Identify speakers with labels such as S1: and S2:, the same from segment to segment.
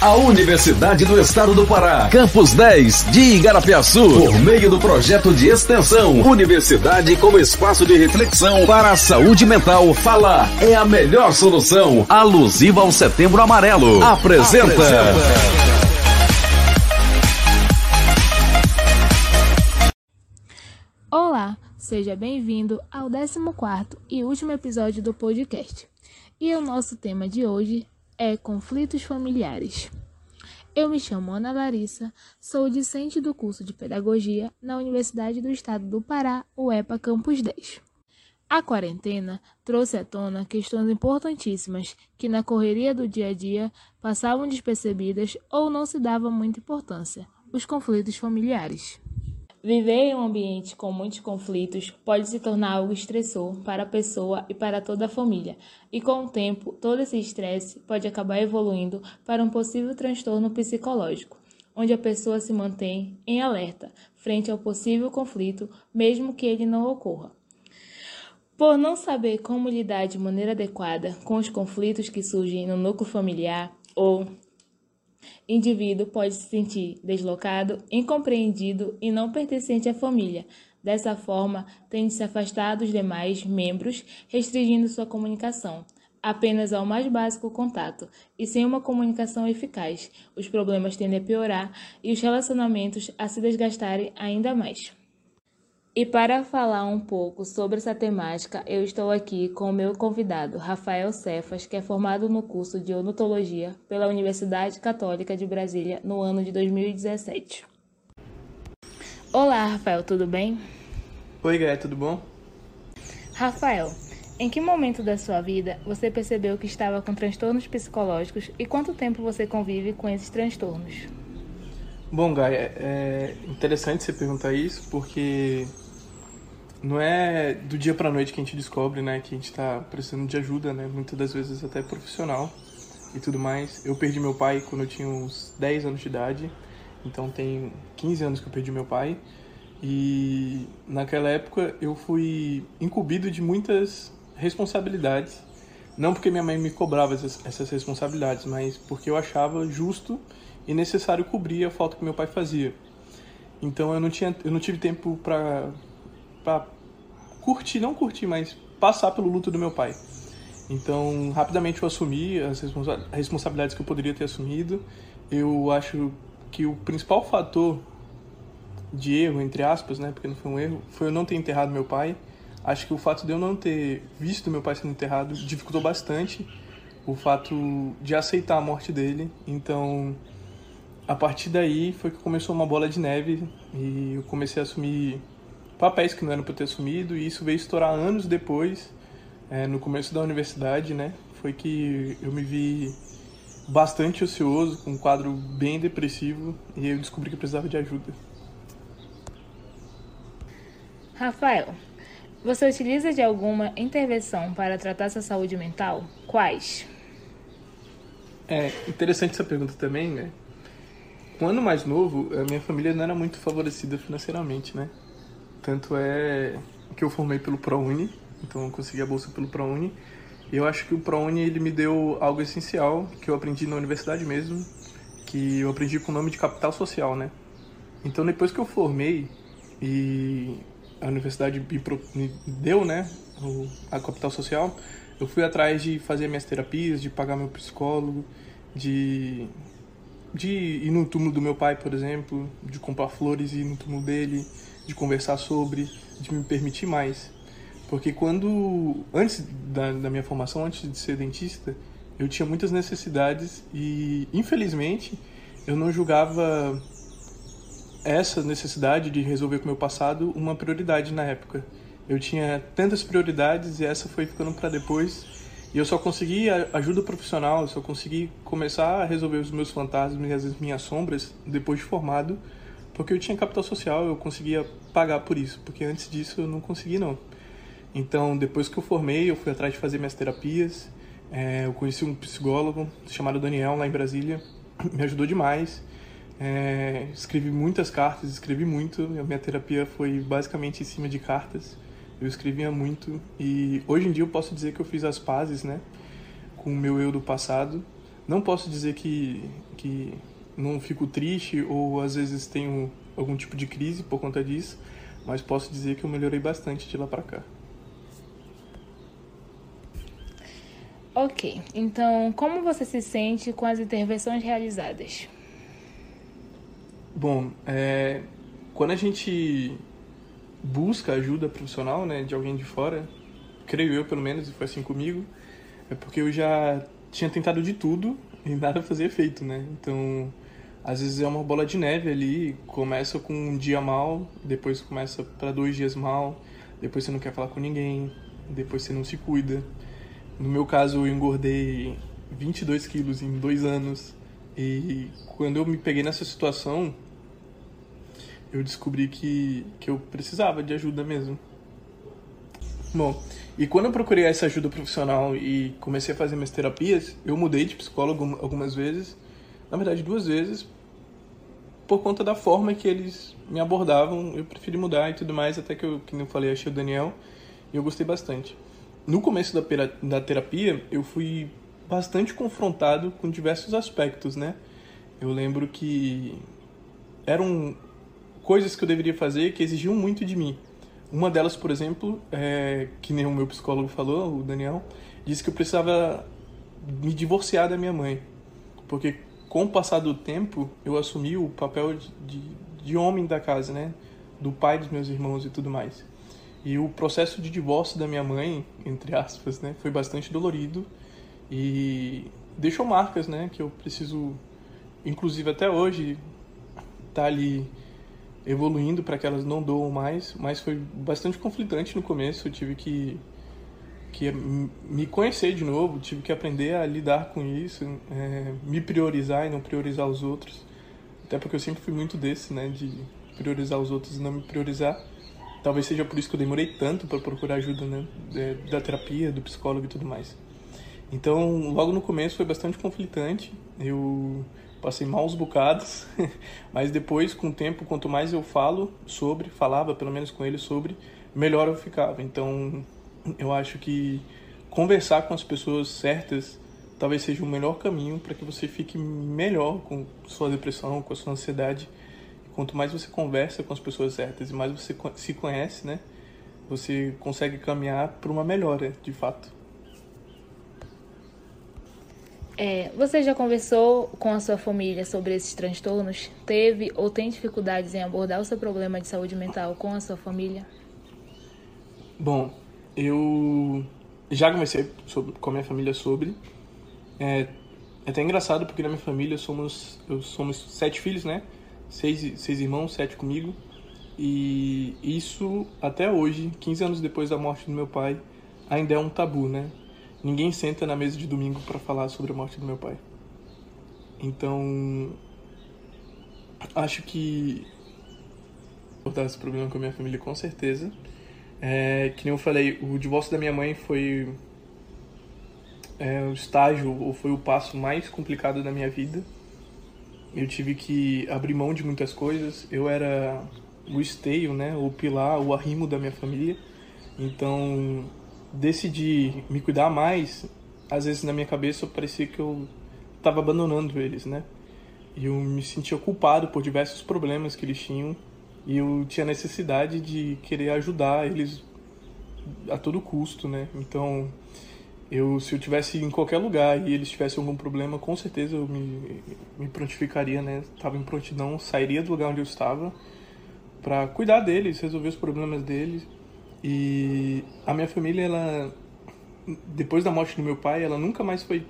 S1: A Universidade do Estado do Pará, Campus 10 de Igarapiaçu, por meio do projeto de extensão Universidade como espaço de reflexão para a saúde mental, fala é a melhor solução. Alusiva ao Setembro Amarelo. Apresenta. Apresenta.
S2: Olá, seja bem-vindo ao 14 e último episódio do podcast. E o nosso tema de hoje é conflitos familiares. Eu me chamo Ana Larissa, sou discente do curso de Pedagogia na Universidade do Estado do Pará, UEPA Campus 10. A quarentena trouxe à tona questões importantíssimas que, na correria do dia a dia, passavam despercebidas ou não se dava muita importância: os conflitos familiares. Viver em um ambiente com muitos conflitos pode se tornar algo estressor para a pessoa e para toda a família, e com o tempo, todo esse estresse pode acabar evoluindo para um possível transtorno psicológico, onde a pessoa se mantém em alerta frente ao possível conflito, mesmo que ele não ocorra. Por não saber como lidar de maneira adequada com os conflitos que surgem no núcleo familiar ou indivíduo pode se sentir deslocado, incompreendido e não pertencente à família. Dessa forma, tende -se afastar dos demais membros, restringindo sua comunicação apenas ao mais básico contato, e sem uma comunicação eficaz, os problemas tendem a piorar e os relacionamentos a se desgastarem ainda mais. E para falar um pouco sobre essa temática, eu estou aqui com o meu convidado, Rafael Cefas, que é formado no curso de Odontologia pela Universidade Católica de Brasília no ano de 2017. Olá, Rafael, tudo bem?
S3: Oi, Gaia, tudo bom?
S2: Rafael, em que momento da sua vida você percebeu que estava com transtornos psicológicos e quanto tempo você convive com esses transtornos?
S3: Bom, Gaia, é interessante você perguntar isso porque não é do dia para noite que a gente descobre, né, que a gente está precisando de ajuda, né, muitas das vezes até profissional e tudo mais. Eu perdi meu pai quando eu tinha uns 10 anos de idade, então tem 15 anos que eu perdi meu pai. E naquela época eu fui incumbido de muitas responsabilidades, não porque minha mãe me cobrava essas, essas responsabilidades, mas porque eu achava justo e necessário cobrir a falta que meu pai fazia. Então eu não tinha, eu não tive tempo para para curtir, não curtir, mas passar pelo luto do meu pai. Então, rapidamente eu assumi as responsabilidades que eu poderia ter assumido. Eu acho que o principal fator de erro, entre aspas, né, porque não foi um erro, foi eu não ter enterrado meu pai. Acho que o fato de eu não ter visto meu pai sendo enterrado dificultou bastante o fato de aceitar a morte dele. Então, a partir daí foi que começou uma bola de neve e eu comecei a assumir papéis que não eram para ter assumido, e isso veio estourar anos depois, é, no começo da universidade, né? Foi que eu me vi bastante ocioso, com um quadro bem depressivo, e eu descobri que eu precisava de ajuda.
S2: Rafael, você utiliza de alguma intervenção para tratar sua saúde mental? Quais?
S3: É interessante essa pergunta também, né? Quando mais novo, a minha família não era muito favorecida financeiramente, né? Tanto é que eu formei pelo ProUni, então eu consegui a bolsa pelo ProUni. E eu acho que o ProUni ele me deu algo essencial que eu aprendi na universidade mesmo, que eu aprendi com o nome de capital social, né? Então depois que eu formei e a universidade me deu, né, a capital social, eu fui atrás de fazer minhas terapias, de pagar meu psicólogo, de de ir no túmulo do meu pai, por exemplo, de comprar flores e ir no túmulo dele, de conversar sobre, de me permitir mais. Porque quando, antes da, da minha formação, antes de ser dentista, eu tinha muitas necessidades e, infelizmente, eu não julgava essa necessidade de resolver com o meu passado uma prioridade na época. Eu tinha tantas prioridades e essa foi ficando para depois. E eu só consegui ajuda profissional, eu só consegui começar a resolver os meus fantasmas e as minhas sombras depois de formado porque eu tinha capital social, eu conseguia pagar por isso, porque antes disso eu não conseguia não. Então, depois que eu formei, eu fui atrás de fazer minhas terapias. É, eu conheci um psicólogo chamado Daniel lá em Brasília, me ajudou demais. É, escrevi muitas cartas, escrevi muito. A minha terapia foi basicamente em cima de cartas. Eu escrevia muito e hoje em dia eu posso dizer que eu fiz as pazes, né, com o meu eu do passado, Não posso dizer que, que não fico triste ou às vezes tenho algum tipo de crise por conta disso, mas posso dizer que eu melhorei bastante de lá para cá.
S2: Ok, então como você se sente com as intervenções realizadas?
S3: Bom, é, quando a gente busca ajuda profissional, né, de alguém de fora, creio eu pelo menos, e foi assim comigo, é porque eu já tinha tentado de tudo e nada fazia efeito, né? Então, às vezes é uma bola de neve ali, começa com um dia mal, depois começa para dois dias mal, depois você não quer falar com ninguém, depois você não se cuida. No meu caso, eu engordei 22 quilos em dois anos e quando eu me peguei nessa situação, eu descobri que, que eu precisava de ajuda mesmo. Bom, e quando eu procurei essa ajuda profissional e comecei a fazer minhas terapias, eu mudei de psicólogo algumas vezes, na verdade duas vezes, por conta da forma que eles me abordavam, eu preferi mudar e tudo mais, até que eu, que eu falei, achei o Daniel e eu gostei bastante. No começo da, da terapia, eu fui bastante confrontado com diversos aspectos, né? Eu lembro que eram coisas que eu deveria fazer que exigiam muito de mim. Uma delas, por exemplo, é, que nem o meu psicólogo falou, o Daniel, disse que eu precisava me divorciar da minha mãe. Porque com o passar do tempo, eu assumi o papel de, de homem da casa, né? Do pai dos meus irmãos e tudo mais. E o processo de divórcio da minha mãe, entre aspas, né? Foi bastante dolorido e deixou marcas, né? Que eu preciso, inclusive até hoje, tá ali evoluindo para que elas não doam mais, mas foi bastante conflitante no começo. Eu tive que, que me conhecer de novo, tive que aprender a lidar com isso, é, me priorizar e não priorizar os outros. Até porque eu sempre fui muito desse, né, de priorizar os outros e não me priorizar. Talvez seja por isso que eu demorei tanto para procurar ajuda, né, da terapia, do psicólogo e tudo mais. Então, logo no começo foi bastante conflitante. Eu passei maus bocados, mas depois, com o tempo, quanto mais eu falo sobre, falava pelo menos com ele sobre, melhor eu ficava. Então, eu acho que conversar com as pessoas certas talvez seja o melhor caminho para que você fique melhor com sua depressão, com a sua ansiedade. Quanto mais você conversa com as pessoas certas e mais você se conhece, né? Você consegue caminhar para uma melhora, de fato.
S2: É, você já conversou com a sua família sobre esses transtornos? Teve ou tem dificuldades em abordar o seu problema de saúde mental com a sua família?
S3: Bom, eu já conversei sobre, com a minha família sobre. É, é até engraçado porque na minha família somos, eu somos sete filhos, né? Seis, seis irmãos, sete comigo. E isso, até hoje, 15 anos depois da morte do meu pai, ainda é um tabu, né? ninguém senta na mesa de domingo para falar sobre a morte do meu pai. Então, acho que vou dar esse problema com a minha família com certeza. É, que nem eu falei, o divórcio da minha mãe foi é, o estágio ou foi o passo mais complicado da minha vida. Eu tive que abrir mão de muitas coisas. Eu era o esteio, né, o pilar, o arrimo da minha família. Então, decidi me cuidar mais, às vezes na minha cabeça parecia que eu estava abandonando eles, né? E eu me sentia culpado por diversos problemas que eles tinham e eu tinha necessidade de querer ajudar eles a todo custo, né? Então, eu se eu tivesse em qualquer lugar e eles tivessem algum problema, com certeza eu me, me prontificaria, né? Tava em prontidão, sairia do lugar onde eu estava para cuidar deles, resolver os problemas deles e a minha família, ela depois da morte do meu pai, ela nunca mais foi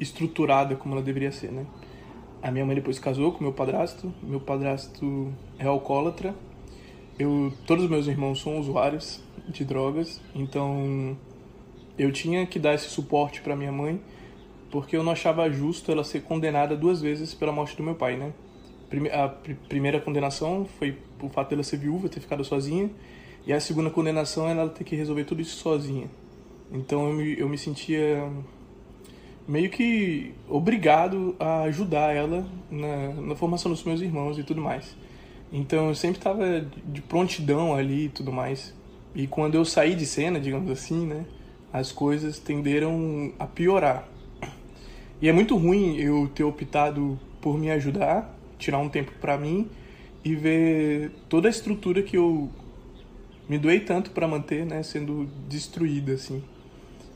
S3: estruturada como ela deveria ser, né? A minha mãe depois casou com meu padrasto, meu padrasto é alcoólatra. Eu, todos os meus irmãos são usuários de drogas, então eu tinha que dar esse suporte para minha mãe, porque eu não achava justo ela ser condenada duas vezes pela morte do meu pai, né? A primeira condenação foi o fato dela ser viúva, ter ficado sozinha, e a segunda condenação é ela ter que resolver tudo isso sozinha. Então eu me, eu me sentia meio que obrigado a ajudar ela na, na formação dos meus irmãos e tudo mais. Então eu sempre estava de prontidão ali e tudo mais. E quando eu saí de cena, digamos assim, né, as coisas tenderam a piorar. E é muito ruim eu ter optado por me ajudar, tirar um tempo para mim e ver toda a estrutura que eu me doei tanto para manter, né, sendo destruída assim.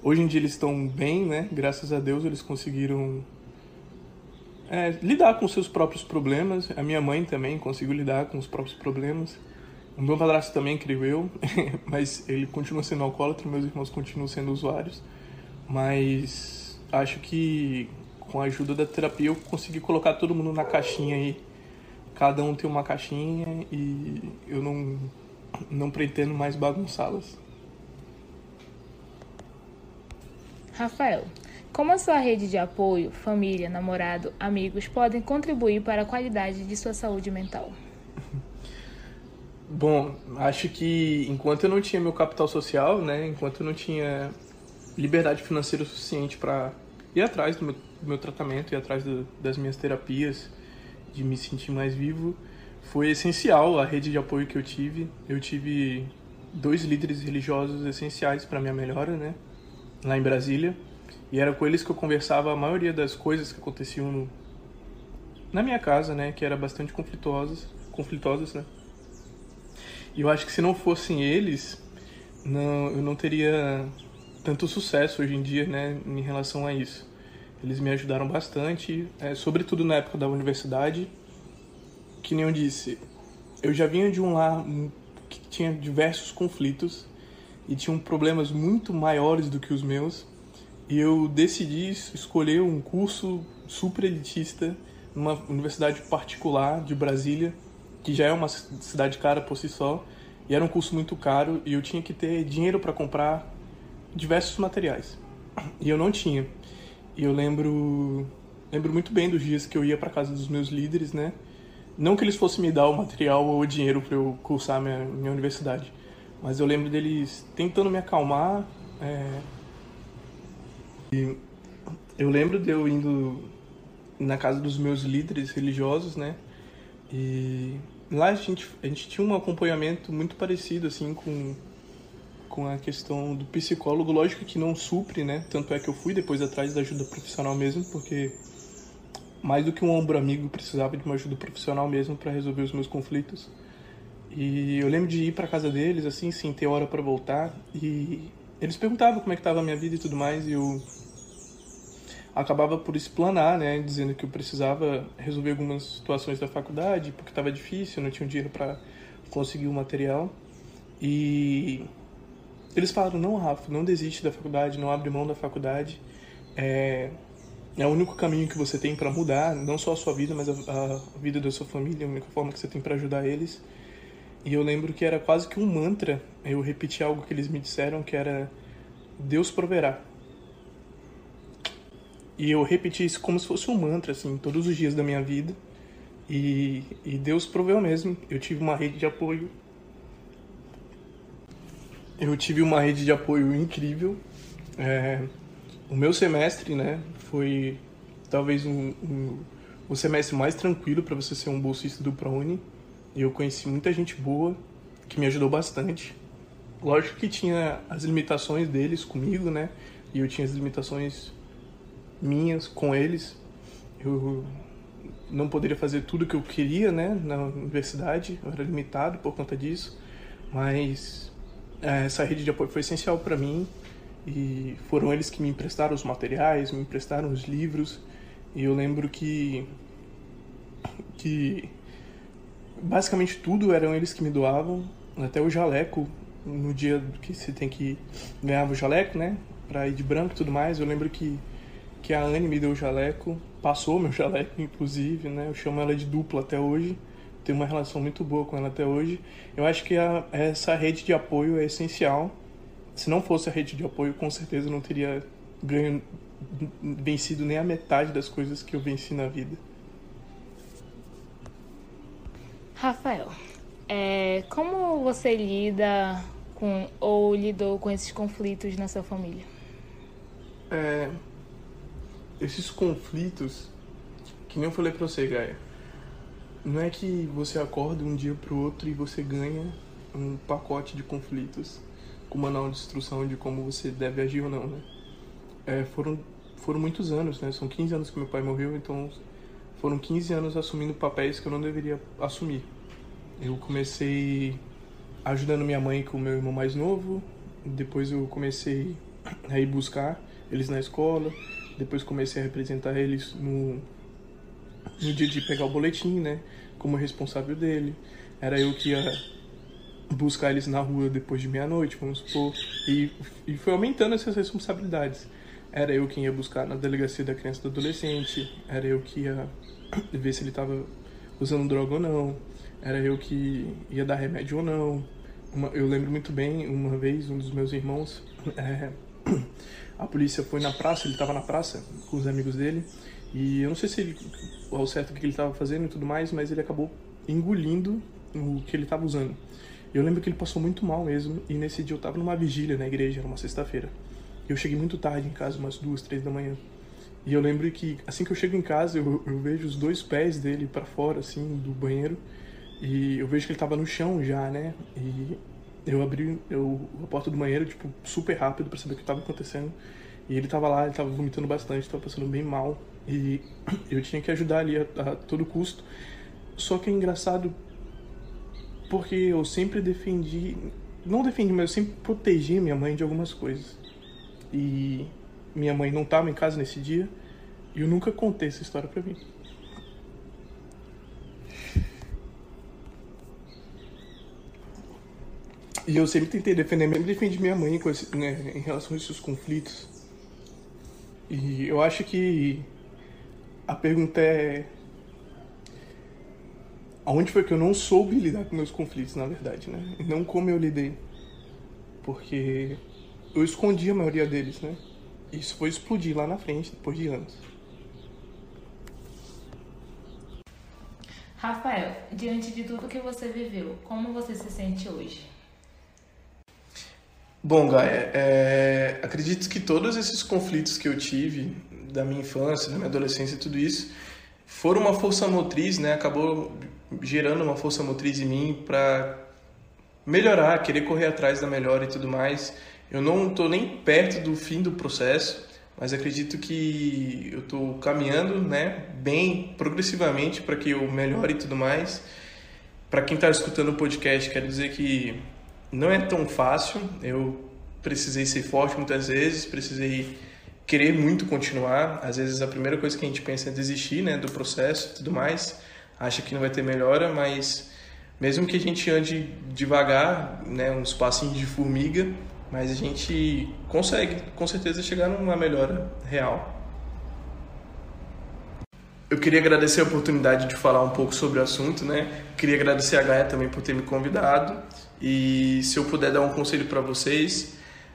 S3: Hoje em dia eles estão bem, né? Graças a Deus eles conseguiram é, lidar com seus próprios problemas. A minha mãe também conseguiu lidar com os próprios problemas. O meu padrasto também, creio eu, mas ele continua sendo alcoólatra, meus irmãos continuam sendo usuários. Mas acho que com a ajuda da terapia eu consegui colocar todo mundo na caixinha aí. Cada um tem uma caixinha e eu não, não pretendo mais bagunçá-las.
S2: Rafael, como a sua rede de apoio, família, namorado, amigos podem contribuir para a qualidade de sua saúde mental?
S3: Bom, acho que enquanto eu não tinha meu capital social, né, enquanto eu não tinha liberdade financeira suficiente para ir atrás do meu, do meu, tratamento, ir atrás do, das minhas terapias, de me sentir mais vivo, foi essencial a rede de apoio que eu tive. Eu tive dois líderes religiosos essenciais para minha melhora, né? Lá em Brasília. E era com eles que eu conversava a maioria das coisas que aconteciam no, na minha casa, né? Que era bastante conflituosas, conflitosas, né? E eu acho que se não fossem eles, não, eu não teria tanto sucesso hoje em dia, né? Em relação a isso. Eles me ajudaram bastante, é, sobretudo na época da universidade. Que nem eu disse, eu já vinha de um lar que tinha diversos conflitos e tinham problemas muito maiores do que os meus. E eu decidi escolher um curso super elitista numa universidade particular de Brasília, que já é uma cidade cara por si só, e era um curso muito caro e eu tinha que ter dinheiro para comprar diversos materiais. E eu não tinha. E eu lembro lembro muito bem dos dias que eu ia para casa dos meus líderes, né? Não que eles fossem me dar o material ou o dinheiro para eu cursar minha, minha universidade, mas eu lembro deles tentando me acalmar. É... E eu lembro de eu indo na casa dos meus líderes religiosos, né? E lá a gente, a gente tinha um acompanhamento muito parecido, assim, com, com a questão do psicólogo. Lógico que não supre, né? Tanto é que eu fui depois atrás da ajuda profissional mesmo, porque mais do que um ombro amigo, precisava de uma ajuda profissional mesmo para resolver os meus conflitos. E eu lembro de ir para casa deles, assim, sem ter hora para voltar. E eles perguntavam como é que tava a minha vida e tudo mais. E eu acabava por explanar, né, dizendo que eu precisava resolver algumas situações da faculdade, porque estava difícil, não tinha dinheiro para conseguir o material. E eles falaram: "Não, Rafa, não desiste da faculdade, não abre mão da faculdade. É, é o único caminho que você tem para mudar, não só a sua vida, mas a, a vida da sua família, a única forma que você tem para ajudar eles". E eu lembro que era quase que um mantra. Eu repeti algo que eles me disseram que era Deus proverá. E eu repeti isso como se fosse um mantra, assim, todos os dias da minha vida. E, e Deus proveu mesmo. Eu tive uma rede de apoio. Eu tive uma rede de apoio incrível. É, o meu semestre, né, foi talvez um, um, o semestre mais tranquilo para você ser um bolsista do ProUni eu conheci muita gente boa que me ajudou bastante. Lógico que tinha as limitações deles comigo, né? E eu tinha as limitações minhas com eles. Eu não poderia fazer tudo que eu queria, né, na universidade, eu era limitado por conta disso, mas é, essa rede de apoio foi essencial para mim e foram eles que me emprestaram os materiais, me emprestaram os livros e eu lembro que que basicamente tudo eram eles que me doavam, até o jaleco, no dia que você tem que ganhar o jaleco, né, pra ir de branco e tudo mais, eu lembro que, que a Anne me deu o jaleco, passou meu jaleco, inclusive, né, eu chamo ela de dupla até hoje, tenho uma relação muito boa com ela até hoje. Eu acho que a, essa rede de apoio é essencial. Se não fosse a rede de apoio, com certeza eu não teria ganho, vencido nem a metade das coisas que eu venci na vida.
S2: Rafael, é, como você lida com ou lidou com esses conflitos na sua família?
S3: É, esses conflitos, que nem eu falei pra você, Gaia, não é que você acorda um dia pro outro e você ganha um pacote de conflitos com manual de instrução de como você deve agir ou não, né? É, foram, foram muitos anos, né? São 15 anos que meu pai morreu, então foram 15 anos assumindo papéis que eu não deveria assumir. Eu comecei ajudando minha mãe com o meu irmão mais novo, depois eu comecei a ir buscar eles na escola, depois comecei a representar eles no, no dia de pegar o boletim, né? Como responsável dele. Era eu que ia buscar eles na rua depois de meia-noite, vamos supor. E, e foi aumentando essas responsabilidades. Era eu quem ia buscar na delegacia da criança e do adolescente, era eu que ia ver se ele estava usando droga ou não, era eu que ia dar remédio ou não. Uma, eu lembro muito bem, uma vez, um dos meus irmãos, é, a polícia foi na praça, ele estava na praça com os amigos dele, e eu não sei se ele, ao certo o que ele estava fazendo e tudo mais, mas ele acabou engolindo o que ele estava usando. Eu lembro que ele passou muito mal mesmo, e nesse dia eu estava numa vigília na igreja, era uma sexta-feira. Eu cheguei muito tarde em casa, umas duas, três da manhã. E eu lembro que assim que eu chego em casa, eu, eu vejo os dois pés dele para fora, assim, do banheiro. E eu vejo que ele tava no chão já, né? E eu abri eu, a porta do banheiro, tipo, super rápido para saber o que tava acontecendo. E ele tava lá, ele tava vomitando bastante, tava passando bem mal. E eu tinha que ajudar ali a, a todo custo. Só que é engraçado porque eu sempre defendi, não defendi, mas eu sempre protegi minha mãe de algumas coisas. E minha mãe não estava em casa nesse dia e eu nunca contei essa história para mim. E eu sempre tentei defender, mesmo defendi minha mãe esse, né, em relação a esses conflitos. E eu acho que a pergunta é aonde foi que eu não soube lidar com meus conflitos, na verdade, né? E não como eu lidei. Porque eu escondi a maioria deles, né? Isso foi explodir lá na frente, depois de anos.
S2: Rafael, diante de tudo que você viveu, como você se sente hoje?
S3: Bom, Gaia, é, acredito que todos esses conflitos que eu tive da minha infância, da minha adolescência e tudo isso, foram uma força motriz, né? Acabou gerando uma força motriz em mim para melhorar, querer correr atrás da melhora e tudo mais. Eu não estou nem perto do fim do processo, mas acredito que eu estou caminhando, né, bem progressivamente para que eu melhore e tudo mais. Para quem está escutando o podcast, quero dizer que não é tão fácil. Eu precisei ser forte muitas vezes, precisei querer muito continuar. Às vezes a primeira coisa que a gente pensa é desistir, né, do processo e tudo mais. Acha que não vai ter melhora, mas mesmo que a gente ande devagar, né, uns passinhos de formiga, mas a gente consegue, com certeza, chegar numa melhora real. Eu queria agradecer a oportunidade de falar um pouco sobre o assunto, né? Queria agradecer a Gaia também por ter me convidado. E se eu puder dar um conselho para vocês,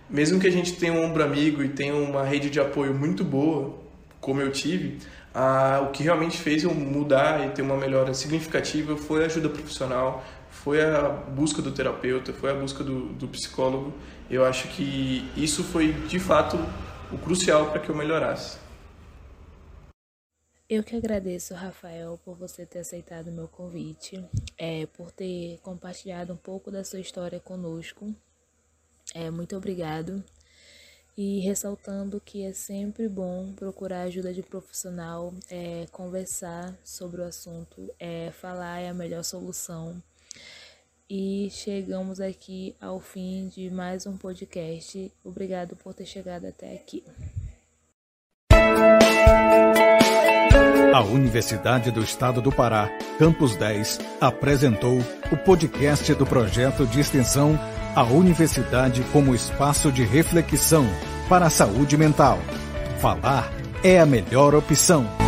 S3: mesmo que a gente tenha um ombro amigo e tenha uma rede de apoio muito boa, como eu tive, ah, o que realmente fez eu mudar e ter uma melhora significativa foi a ajuda profissional, foi a busca do terapeuta, foi a busca do, do psicólogo. Eu acho que isso foi de fato o crucial para que eu melhorasse.
S2: Eu que agradeço, Rafael, por você ter aceitado o meu convite, é, por ter compartilhado um pouco da sua história conosco. É, muito obrigado. E ressaltando que é sempre bom procurar ajuda de profissional, é, conversar sobre o assunto, é, falar é a melhor solução. E chegamos aqui ao fim de mais um podcast. Obrigado por ter chegado até aqui.
S1: A Universidade do Estado do Pará, Campus 10, apresentou o podcast do projeto de extensão A Universidade como Espaço de Reflexão para a Saúde Mental. Falar é a melhor opção.